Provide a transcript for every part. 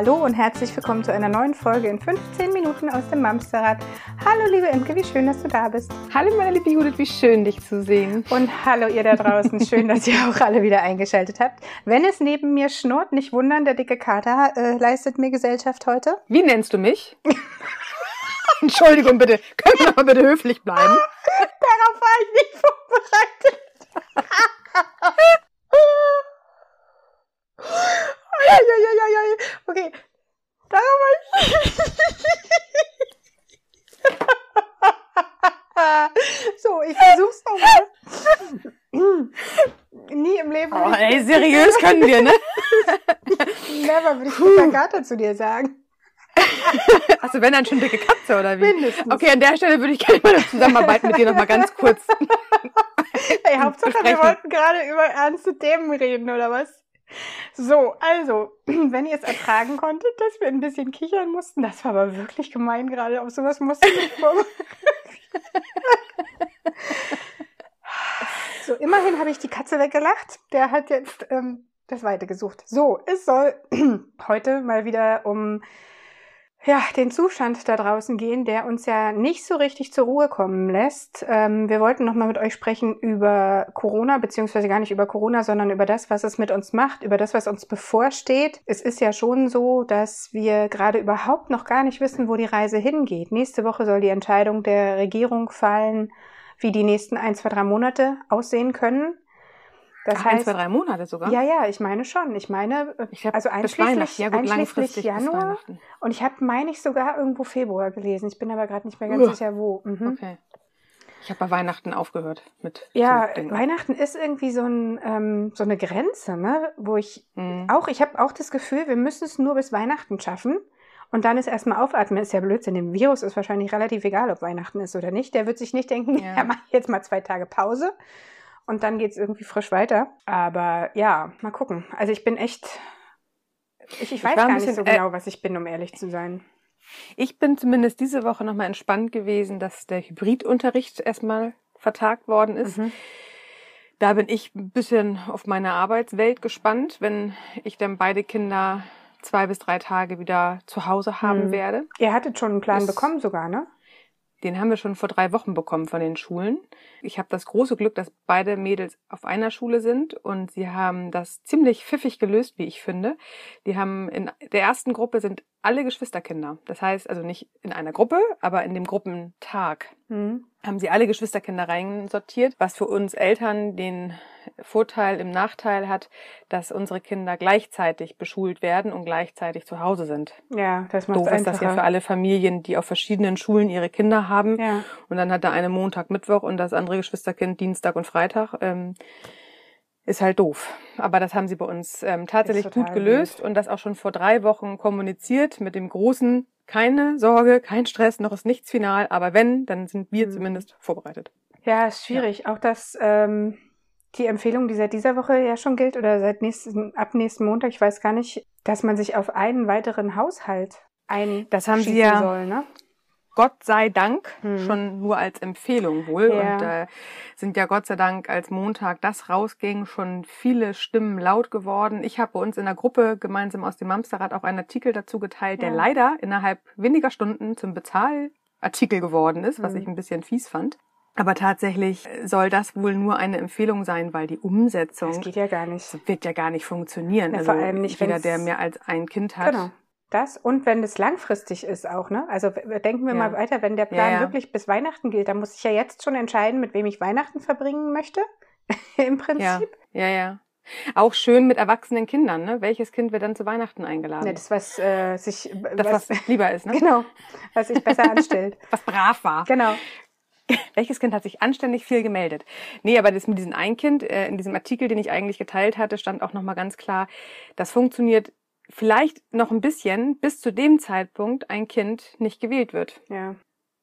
Hallo und herzlich willkommen zu einer neuen Folge in 15 Minuten aus dem Mamsterrad. Hallo liebe Imke, wie schön, dass du da bist. Hallo meine liebe Judith, wie schön dich zu sehen. Und hallo ihr da draußen, schön, dass ihr auch alle wieder eingeschaltet habt. Wenn es neben mir schnurrt, nicht wundern, der dicke Kater äh, leistet mir Gesellschaft heute. Wie nennst du mich? Entschuldigung bitte, können wir mal bitte höflich bleiben? Darauf war ich nicht vorbereitet. Okay. Ich. so, ich versuch's nochmal. Nie im Leben. Oh, ey, seriös können wir, ne? Never würde ich Kater zu dir sagen. Also wenn dann schon dicke Katze oder wie? Mindestens. Okay, an der Stelle würde ich gerne mal eine Zusammenarbeit mit dir nochmal ganz kurz. Ey, Hauptsache, wir besprechen. wollten gerade über ernste Themen reden, oder was? So, also, wenn ihr es ertragen konntet, dass wir ein bisschen kichern mussten, das war aber wirklich gemein gerade. Auf sowas musste ich. So, immerhin habe ich die Katze weggelacht. Der hat jetzt ähm, das Weite gesucht. So, es soll heute mal wieder um ja, den Zustand da draußen gehen, der uns ja nicht so richtig zur Ruhe kommen lässt. Ähm, wir wollten nochmal mit euch sprechen über Corona, beziehungsweise gar nicht über Corona, sondern über das, was es mit uns macht, über das, was uns bevorsteht. Es ist ja schon so, dass wir gerade überhaupt noch gar nicht wissen, wo die Reise hingeht. Nächste Woche soll die Entscheidung der Regierung fallen, wie die nächsten ein, zwei, drei Monate aussehen können. Das Ach, heißt, ein, zwei, drei Monate sogar? ja, ja, ich meine schon. Ich meine, äh, Ich also einschließlich, Ja gut, einschließlich Januar. Und ich habe, meine ich, sogar irgendwo Februar gelesen. Ich bin aber gerade nicht mehr ganz Uah. sicher, wo. Mhm. Okay. Ich habe bei Weihnachten aufgehört mit Ja. Weihnachten ist irgendwie so, ein, ähm, so eine Grenze, ne? wo ich Mhm. auch, ich habe auch das Gefühl, wir müssen es nur bis Weihnachten schaffen. Und dann ist erstmal aufatmen, ist ja Blödsinn. Dem Virus ist wahrscheinlich relativ egal, ob Weihnachten ist oder nicht. Der wird sich nicht denken, ja, Ja. mach jetzt mal zwei Tage Pause und dann geht's irgendwie frisch weiter. Aber ja, mal gucken. Also ich bin echt, ich, ich weiß ein gar nicht bisschen, so äh, genau, was ich bin, um ehrlich zu sein. Ich bin zumindest diese Woche nochmal entspannt gewesen, dass der Hybridunterricht erstmal vertagt worden ist. Mhm. Da bin ich ein bisschen auf meine Arbeitswelt gespannt, wenn ich dann beide Kinder zwei bis drei Tage wieder zu Hause haben Mhm. werde. Ihr hattet schon einen Plan Ist- bekommen sogar, ne? Den haben wir schon vor drei Wochen bekommen von den Schulen. Ich habe das große Glück, dass beide Mädels auf einer Schule sind und sie haben das ziemlich pfiffig gelöst, wie ich finde. Die haben in der ersten Gruppe sind alle Geschwisterkinder. Das heißt also nicht in einer Gruppe, aber in dem Gruppentag Mhm. haben sie alle Geschwisterkinder reinsortiert, was für uns Eltern den Vorteil im Nachteil hat, dass unsere Kinder gleichzeitig beschult werden und gleichzeitig zu Hause sind. Ja, das macht Doof ist das ja für alle Familien, die auf verschiedenen Schulen ihre Kinder haben. Ja. Und dann hat der eine Montag, Mittwoch und das andere Geschwisterkind Dienstag und Freitag. Ähm, ist halt doof. Aber das haben sie bei uns ähm, tatsächlich gut gelöst und das auch schon vor drei Wochen kommuniziert mit dem großen, keine Sorge, kein Stress, noch ist nichts final, aber wenn, dann sind wir Mhm. zumindest vorbereitet. Ja, ist schwierig. Auch dass ähm, die Empfehlung, die seit dieser Woche ja schon gilt oder seit nächsten, ab nächsten Montag, ich weiß gar nicht, dass man sich auf einen weiteren Haushalt ein Das haben sie ja soll, ne? Gott sei Dank Mhm. schon nur als Empfehlung wohl. Ja. Und äh, sind ja Gott sei Dank, als Montag das rausging, schon viele Stimmen laut geworden. Ich habe bei uns in der Gruppe gemeinsam aus dem Mamsterrad auch einen Artikel dazu geteilt, der Ja. leider innerhalb weniger Stunden zum Bezahlartikel geworden ist, was Mhm. ich ein bisschen fies fand. Aber tatsächlich soll das wohl nur eine Empfehlung sein, weil die Umsetzung Das geht ja gar nicht. wird ja gar nicht funktionieren. Na, also vor allem nicht, jeder, der mehr als ein Kind hat. Genau. Das und wenn es langfristig ist auch, ne? Also denken wir Ja. mal weiter, wenn der Plan Ja, ja. wirklich bis Weihnachten gilt, dann muss ich ja jetzt schon entscheiden, mit wem ich Weihnachten verbringen möchte. Im Prinzip. Ja, ja, ja. Auch schön mit erwachsenen Kindern, ne? Welches Kind wird dann zu Weihnachten eingeladen? Ja, das, was äh, sich das, was, lieber ist, ne? genau, was sich besser anstellt. Was brav war. Genau. Welches Kind hat sich anständig viel gemeldet? Nee, aber das mit diesem ein Kind, äh, in diesem Artikel, den ich eigentlich geteilt hatte, stand auch nochmal ganz klar, das funktioniert vielleicht noch ein bisschen, bis zu dem Zeitpunkt ein Kind nicht gewählt wird. Ja.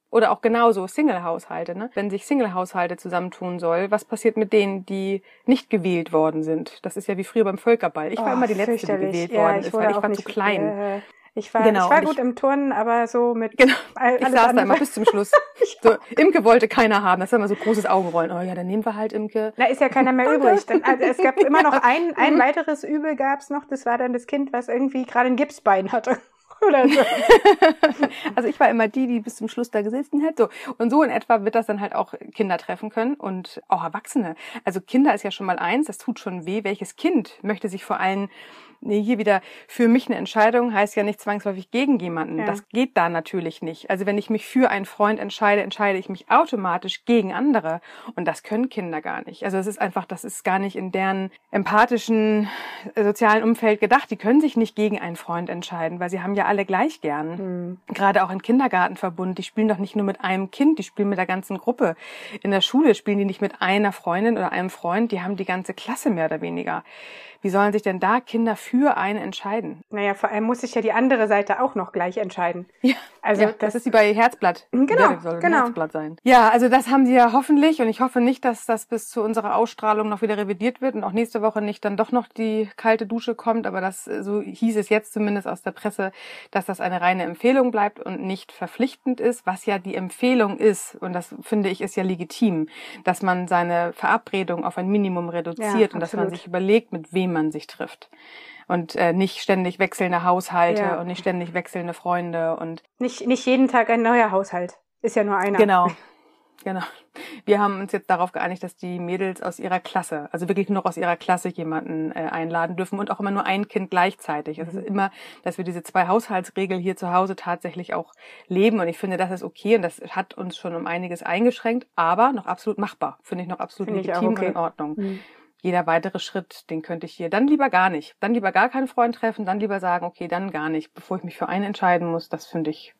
Oder auch genauso Single-Haushalte, ne? Wenn sich Single-Haushalte zusammentun soll, was passiert mit denen, die nicht gewählt worden sind? Das ist ja wie früher beim Völkerball. Ich war Oh, immer die Letzte, die gewählt ja, worden ist, weil ich war zu klein. Äh, Ich war, Genau, ich war gut ich- im Turnen, aber so mit Genau. all, Ich saß da immer bis zum Schluss. So, Imke wollte keiner haben. Das war immer so großes Augenrollen. Oh ja, dann nehmen wir halt Imke. Da ist ja keiner mehr übrig. Dann, also es gab immer noch ein, ein Mhm. weiteres Übel gab's noch. Das war dann das Kind, was irgendwie gerade ein Gipsbein hatte. Oder so. Also ich war immer die, die bis zum Schluss da gesessen hat. So. Und so in etwa wird das dann halt auch Kinder treffen können und auch Erwachsene. Also Kinder ist ja schon mal eins, das tut schon weh. Welches Kind möchte sich vor allem nee, hier wieder für mich eine Entscheidung heißt ja nicht zwangsläufig gegen jemanden. Ja. Das geht da natürlich nicht. Also wenn ich mich für einen Freund entscheide, entscheide ich mich automatisch gegen andere. Und das können Kinder gar nicht. Also es ist einfach, das ist gar nicht in deren empathischen äh, sozialen Umfeld gedacht. Die können sich nicht gegen einen Freund entscheiden, weil sie haben ja alle gleich gern Hm. gerade auch im Kindergartenverbund, die spielen doch nicht nur mit einem Kind, die spielen mit der ganzen Gruppe. In der Schule spielen die nicht mit einer Freundin oder einem Freund, die haben die ganze Klasse mehr oder weniger. Wie sollen sich denn da Kinder für einen entscheiden? Naja, vor allem muss sich ja die andere Seite auch noch gleich entscheiden. Ja, Also ja, das ist wie bei Herzblatt. Genau, das genau. Herzblatt sein. Ja, also das haben sie ja hoffentlich und ich hoffe nicht, dass das bis zu unserer Ausstrahlung noch wieder revidiert wird und auch nächste Woche nicht dann doch noch die kalte Dusche kommt, aber das so hieß es jetzt zumindest aus der Presse, dass das eine reine Empfehlung bleibt und nicht verpflichtend ist, was ja die Empfehlung ist und das finde ich ist ja legitim, dass man seine Verabredung auf ein Minimum reduziert Ja, und dass man sich überlegt, mit wem man sich trifft. Und äh, nicht ständig wechselnde Haushalte Ja. und nicht ständig wechselnde Freunde und nicht, nicht jeden Tag ein neuer Haushalt. Ist ja nur einer. Genau. Genau. Wir haben uns jetzt darauf geeinigt, dass die Mädels aus ihrer Klasse, also wirklich nur noch aus ihrer Klasse jemanden äh, einladen dürfen und auch immer nur ein Kind gleichzeitig. Es Mhm. ist immer, dass wir diese zwei Haushaltsregel hier zu Hause tatsächlich auch leben und ich finde, das ist okay und das hat uns schon um einiges eingeschränkt, aber noch absolut machbar. Finde ich noch absolut Finde legitim okay. und in Ordnung. Hm. Jeder weitere Schritt, den könnte ich hier dann lieber gar nicht. Dann lieber gar keinen Freund treffen, dann lieber sagen, okay, dann gar nicht, bevor ich mich für einen entscheiden muss. Das finde ich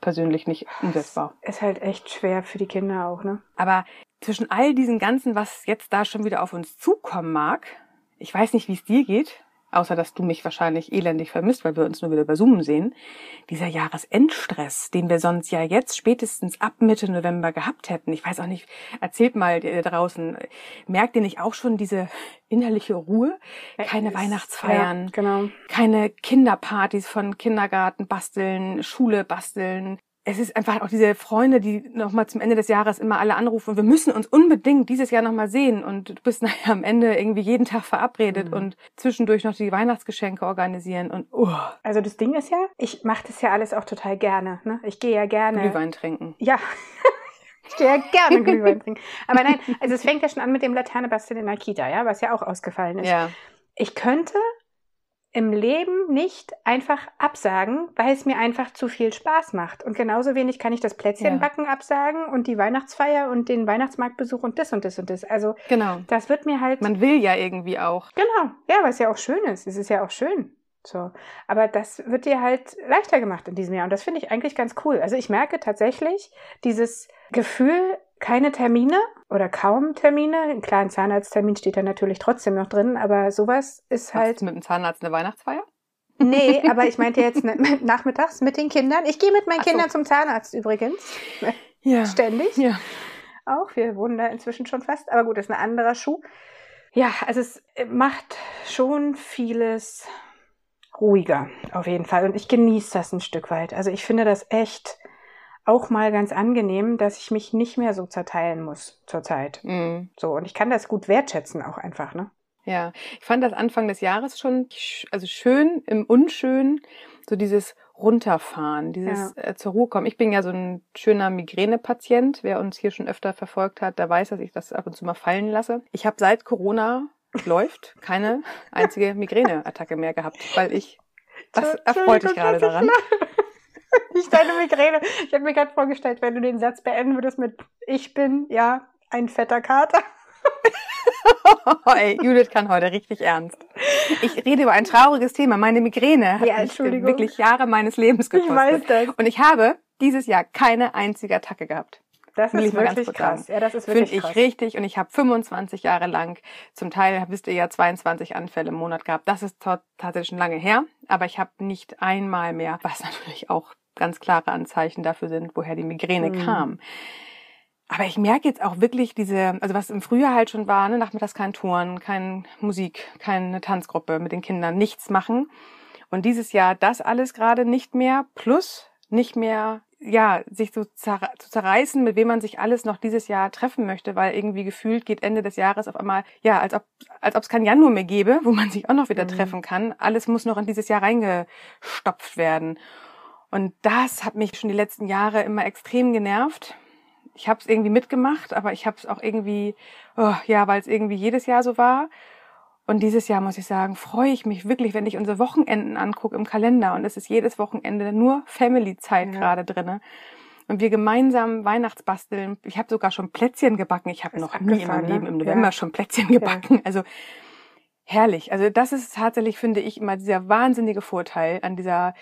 persönlich nicht umsetzbar. Ist halt echt schwer für die Kinder auch, ne? Aber zwischen all diesen ganzen, was jetzt da schon wieder auf uns zukommen mag, ich weiß nicht, wie es dir geht, außer dass du mich wahrscheinlich elendig vermisst, weil wir uns nur wieder bei Zoom sehen, dieser Jahresendstress, den wir sonst ja jetzt spätestens ab Mitte November gehabt hätten. Ich weiß auch nicht, erzählt mal ihr draußen, merkt ihr nicht auch schon diese innerliche Ruhe? Keine Weihnachtsfeiern, Ja, genau. keine Kinderpartys von Kindergarten basteln, Schule basteln. Es ist einfach auch diese Freunde, die nochmal zum Ende des Jahres immer alle anrufen. Wir müssen uns unbedingt dieses Jahr nochmal sehen. Und du bist nachher am Ende irgendwie jeden Tag verabredet Mhm. und zwischendurch noch die Weihnachtsgeschenke organisieren und oh, Also das Ding ist ja, ich mache das ja alles auch total gerne. Ne? Ich gehe ja gerne. Glühwein trinken. Ja. Ich gehe ja gerne Glühwein trinken. Aber nein, also es fängt ja schon an mit dem Laternebasteln in der Kita, ja, was ja auch ausgefallen ist. Ja. Ich könnte im Leben nicht einfach absagen, weil es mir einfach zu viel Spaß macht. Und genauso wenig kann ich das Plätzchenbacken absagen und die Weihnachtsfeier und den Weihnachtsmarktbesuch und das und das und das. Also Genau. das wird mir halt. Man will ja irgendwie auch. genau, ja, was ja auch schön ist. Es ist ja auch schön. So. Aber das wird dir halt leichter gemacht in diesem Jahr. Und das finde ich eigentlich ganz cool. Also ich merke tatsächlich dieses Gefühl, keine Termine oder kaum Termine. Klar, ein Zahnarzttermin steht da natürlich trotzdem noch drin, aber sowas ist Halt. halt. mit dem Zahnarzt eine Weihnachtsfeier? Nee, aber ich meinte jetzt nachmittags mit den Kindern. Ich gehe mit meinen Ach so. Kindern zum Zahnarzt übrigens. Ja. Ständig. Ja. Auch. Wir wohnen da inzwischen schon fast. Aber gut, das ist ein anderer Schuh. Ja, also es macht schon vieles ruhiger, auf jeden Fall. Und ich genieße das ein Stück weit. Also ich finde das echt auch mal ganz angenehm, dass ich mich nicht mehr so zerteilen muss zurzeit. Mhm. So, und ich kann das gut wertschätzen auch einfach, ne? Ja, ich fand das Anfang des Jahres schon sch- also schön im Unschön, so dieses Runterfahren, dieses äh, zur Ruhe kommen. Ich bin ja so ein schöner Migränepatient. Wer uns hier schon öfter verfolgt hat, der weiß, dass ich das ab und zu mal fallen lasse. Ich habe seit Corona läuft keine einzige Migräneattacke mehr gehabt, weil ich was erfreut dich gerade daran? Nicht deine Migräne. Ich habe mir gerade vorgestellt, wenn du den Satz beenden würdest mit Ich bin, ja, ein fetter Kater. Oh, ey, Judith kann heute richtig ernst. Ich rede über ein trauriges Thema. Meine Migräne hat Ja, mich Entschuldigung. wirklich Jahre meines Lebens Ich gekostet. weiß das. Und ich habe dieses Jahr keine einzige Attacke gehabt. Das ist wirklich krass. Ja, das ist Finde wirklich ich krass. richtig. Und ich habe 25 Jahre lang, zum Teil wisst ihr ja 22 Anfälle im Monat gehabt. Das ist ta- tatsächlich schon lange her. Aber ich habe nicht einmal mehr, was natürlich auch ganz klare Anzeichen dafür sind, woher die Migräne Mhm. kam. Aber ich merke jetzt auch wirklich diese, also was im Frühjahr halt schon war, ne, nachmittags kein Touren, keine Musik, keine Tanzgruppe mit den Kindern, nichts machen. Und dieses Jahr das alles gerade nicht mehr, plus nicht mehr ja, sich so zer zu zerreißen, mit wem man sich alles noch dieses Jahr treffen möchte, weil irgendwie gefühlt geht Ende des Jahres auf einmal, ja, als ob als ob es kein Januar mehr gäbe, wo man sich auch noch wieder mhm. treffen kann. Alles muss noch in dieses Jahr reingestopft werden. Und das hat mich schon die letzten Jahre immer extrem genervt. Ich habe es irgendwie mitgemacht, aber ich habe es auch irgendwie, oh, ja, weil es irgendwie jedes Jahr so war. Und dieses Jahr muss ich sagen, freue ich mich wirklich, wenn ich unsere Wochenenden angucke im Kalender. Und es ist jedes Wochenende nur Family-Zeit ja. gerade drinne. Und wir gemeinsam Weihnachtsbasteln. Ich habe sogar schon Plätzchen gebacken. Ich habe noch nie in meinem Leben ne? im November ja. schon Plätzchen gebacken. Ja. Also herrlich. Also das ist tatsächlich, finde ich, immer dieser wahnsinnige Vorteil an dieser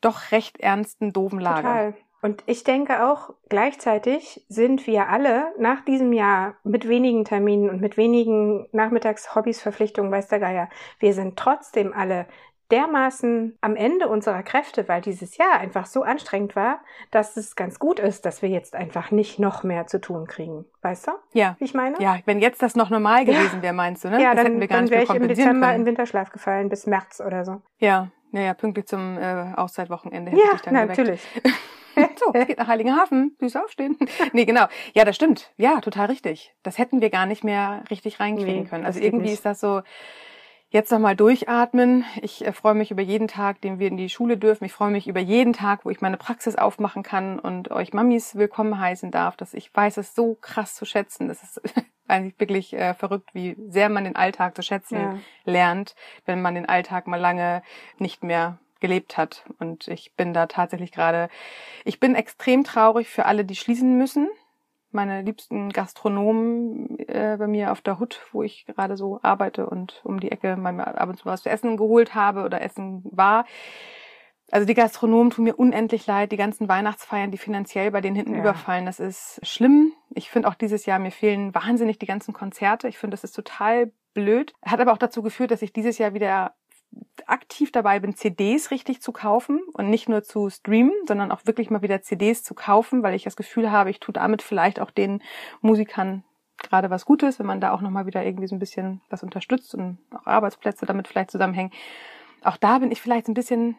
doch recht ernsten, doofen Lage. Total. Und ich denke auch, gleichzeitig sind wir alle nach diesem Jahr mit wenigen Terminen und mit wenigen Nachmittagshobbys, Verpflichtungen, weiß der Geier, wir sind trotzdem alle dermaßen am Ende unserer Kräfte, weil dieses Jahr einfach so anstrengend war, dass es ganz gut ist, dass wir jetzt einfach nicht noch mehr zu tun kriegen. Weißt du? Ja. Wie ich meine? Ja, wenn jetzt das noch normal gewesen wäre, meinst du, ne? Ja, das dann, dann wäre ich im Dezember können. in Winterschlaf gefallen bis März oder so. Ja, naja, pünktlich zum äh, Auszeitwochenende hätte ja, ich dann na, natürlich. so, es geht nach Heiligenhafen, süß aufstehen. nee, genau. Ja, das stimmt. Ja, total richtig. Das hätten wir gar nicht mehr richtig reinkriegen nee, können. Also irgendwie nicht. ist das so, jetzt nochmal durchatmen. Ich äh, freue mich über jeden Tag, den wir in die Schule dürfen. Ich freue mich über jeden Tag, wo ich meine Praxis aufmachen kann und euch Mamis willkommen heißen darf. Dass ich weiß es so krass zu schätzen. Das ist eigentlich wirklich äh, verrückt, wie sehr man den Alltag zu schätzen ja. lernt, wenn man den Alltag mal lange nicht mehr gelebt hat. Und ich bin da tatsächlich gerade, ich bin extrem traurig für alle, die schließen müssen. Meine liebsten Gastronomen äh, bei mir auf der Hut, wo ich gerade so arbeite und um die Ecke mal ab und zu was zu essen geholt habe oder essen war. Also die Gastronomen tun mir unendlich leid, die ganzen Weihnachtsfeiern, die finanziell bei denen hinten ja. überfallen, das ist schlimm. Ich finde auch dieses Jahr, mir fehlen wahnsinnig die ganzen Konzerte. Ich finde, das ist total blöd. Hat aber auch dazu geführt, dass ich dieses Jahr wieder aktiv dabei bin, CDs richtig zu kaufen und nicht nur zu streamen, sondern auch wirklich mal wieder CDs zu kaufen, weil ich das Gefühl habe, ich tue damit vielleicht auch den Musikern gerade was Gutes, wenn man da auch nochmal wieder irgendwie so ein bisschen was unterstützt und auch Arbeitsplätze damit vielleicht zusammenhängen. Auch da bin ich vielleicht ein bisschen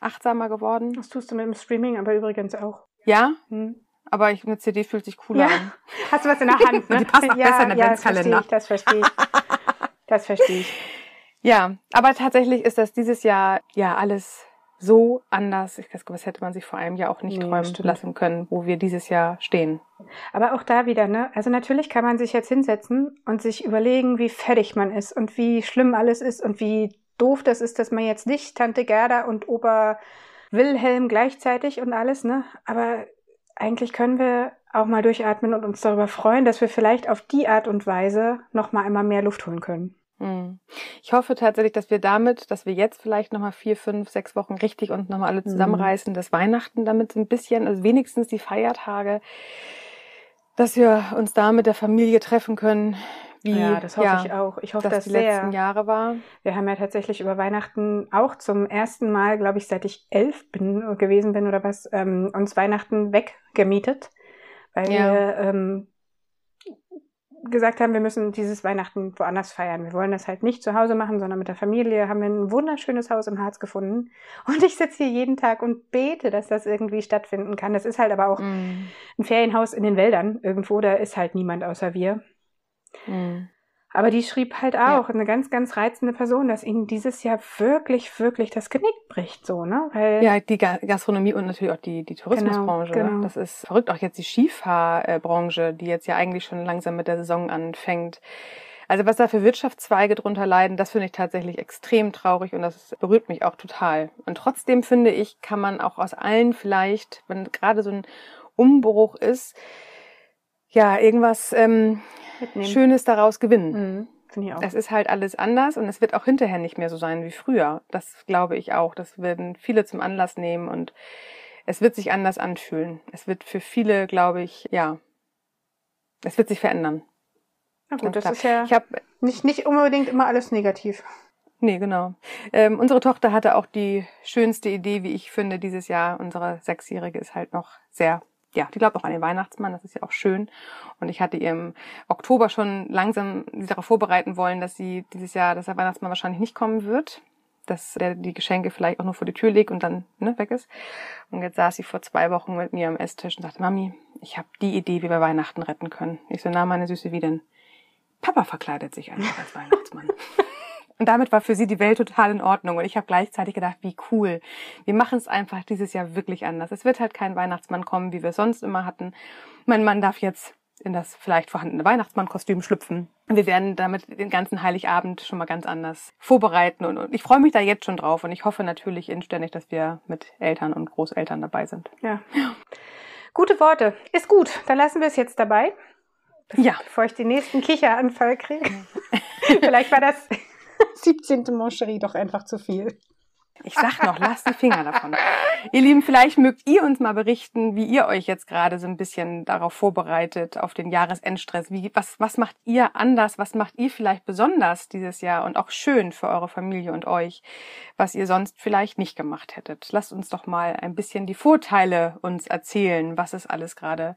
achtsamer geworden. Das tust du mit dem Streaming aber übrigens auch. Ja? Hm. Aber ich, eine CD fühlt sich cooler ja. an. Hast du was in der Hand, ne? die passt auch ja, besser in den ja, Adventskalender. Das verstehe ich, das verstehe ich. Das verstehe ich. Ja, aber tatsächlich ist das dieses Jahr ja alles so anders. Ich glaube, das hätte man sich vor einem Jahr auch nicht nee, träumen stimmt. lassen können, wo wir dieses Jahr stehen. Aber auch da wieder, ne? Also natürlich kann man sich jetzt hinsetzen und sich überlegen, wie fertig man ist und wie schlimm alles ist und wie doof das ist, dass man jetzt nicht Tante Gerda und Opa Wilhelm gleichzeitig und alles, ne? Aber eigentlich können wir auch mal durchatmen und uns darüber freuen, dass wir vielleicht auf die Art und Weise noch mal einmal mehr Luft holen können. Hm. Ich hoffe tatsächlich, dass wir damit, dass wir jetzt vielleicht nochmal vier, fünf, sechs Wochen richtig uns nochmal alle mhm. zusammenreißen, dass Weihnachten damit so ein bisschen, also wenigstens die Feiertage, dass wir uns da mit der Familie treffen können. Wie, ja, das hoffe ja, ich auch. Ich hoffe, dass das die sehr. letzten Jahre war. Wir haben ja tatsächlich über Weihnachten auch zum ersten Mal, glaube ich, seit ich elf bin gewesen bin oder was, ähm, uns Weihnachten weggemietet, weil ja. wir ähm, gesagt haben, wir müssen dieses Weihnachten woanders feiern. Wir wollen das halt nicht zu Hause machen, sondern mit der Familie. Haben wir ein wunderschönes Haus im Harz gefunden. Und ich sitze hier jeden Tag und bete, dass das irgendwie stattfinden kann. Das ist halt aber auch mm. ein Ferienhaus in den Wäldern irgendwo. Da ist halt niemand außer wir. Mm. Aber die schrieb halt auch, ja. eine ganz, ganz reizende Person, dass ihnen dieses Jahr wirklich, wirklich das Genick bricht, so, ne? Weil ja, die Gastronomie und natürlich auch die, die Tourismusbranche. Genau, genau. Das ist verrückt. Auch jetzt die Skifahrbranche, die jetzt ja eigentlich schon langsam mit der Saison anfängt. Also was da für Wirtschaftszweige drunter leiden, das finde ich tatsächlich extrem traurig und das berührt mich auch total. Und trotzdem finde ich, kann man auch aus allen vielleicht, wenn gerade so ein Umbruch ist, ja, irgendwas ähm, Schönes daraus gewinnen. Mhm. Finde ich auch. Es ist halt alles anders und es wird auch hinterher nicht mehr so sein wie früher. Das glaube ich auch. Das werden viele zum Anlass nehmen und es wird sich anders anfühlen. Es wird für viele, glaube ich, ja, es wird sich verändern. Na gut, das ist ja ich hab, nicht, nicht unbedingt immer alles negativ. Nee, genau. Ähm, unsere Tochter hatte auch die schönste Idee, wie ich finde, dieses Jahr. Unsere Sechsjährige ist halt noch sehr ja, die glaubt auch an den Weihnachtsmann, das ist ja auch schön. Und ich hatte ihr im Oktober schon langsam sie darauf vorbereiten wollen, dass sie dieses Jahr, dass der Weihnachtsmann wahrscheinlich nicht kommen wird. dass der die Geschenke vielleicht auch nur vor die Tür legt und dann ne, weg ist. Und jetzt saß sie vor zwei Wochen mit mir am Esstisch und sagte, Mami, ich habe die Idee, wie wir Weihnachten retten können. Ich so, na, meine Süße, wie denn? Papa verkleidet sich einfach als Weihnachtsmann. Und damit war für sie die Welt total in Ordnung. Und ich habe gleichzeitig gedacht, wie cool. Wir machen es einfach dieses Jahr wirklich anders. Es wird halt kein Weihnachtsmann kommen, wie wir es sonst immer hatten. Mein Mann darf jetzt in das vielleicht vorhandene Weihnachtsmannkostüm schlüpfen. Wir werden damit den ganzen Heiligabend schon mal ganz anders vorbereiten und, und ich freue mich da jetzt schon drauf und ich hoffe natürlich inständig, dass wir mit Eltern und Großeltern dabei sind. Ja. Gute Worte. Ist gut. Dann lassen wir es jetzt dabei. Ja. Bevor ich den nächsten Kicheranfall kriege. Vielleicht war das 17. Moncherie doch einfach zu viel. Ich sag noch, lasst die Finger davon. ihr Lieben, vielleicht mögt ihr uns mal berichten, wie ihr euch jetzt gerade so ein bisschen darauf vorbereitet, auf den Jahresendstress. Wie, was, was macht ihr anders? Was macht ihr vielleicht besonders dieses Jahr und auch schön für eure Familie und euch, was ihr sonst vielleicht nicht gemacht hättet? Lasst uns doch mal ein bisschen die Vorteile uns erzählen, was es alles gerade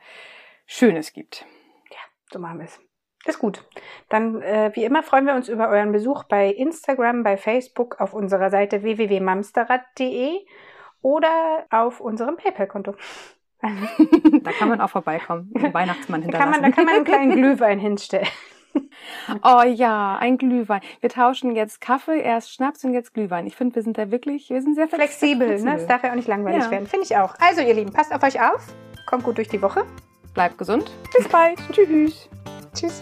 Schönes gibt. Ja, so machen wir es. Ist gut. Dann, äh, wie immer, freuen wir uns über euren Besuch bei Instagram, bei Facebook, auf unserer Seite www.mamsterrad.de oder auf unserem PayPal-Konto. da kann man auch vorbeikommen, den Weihnachtsmann hinterlassen. Da kann man, da kann man einen kleinen Glühwein hinstellen. Oh ja, ein Glühwein. Wir tauschen jetzt Kaffee, erst Schnaps und jetzt Glühwein. Ich finde, wir sind da wirklich, wir sind sehr flexibel. flexibel. Ne? Es darf ja auch nicht langweilig ja. werden. Finde ich auch. Also, ihr Lieben, passt auf euch auf. Kommt gut durch die Woche. Bleibt gesund. Bis bald. Tschüss. Tschüss.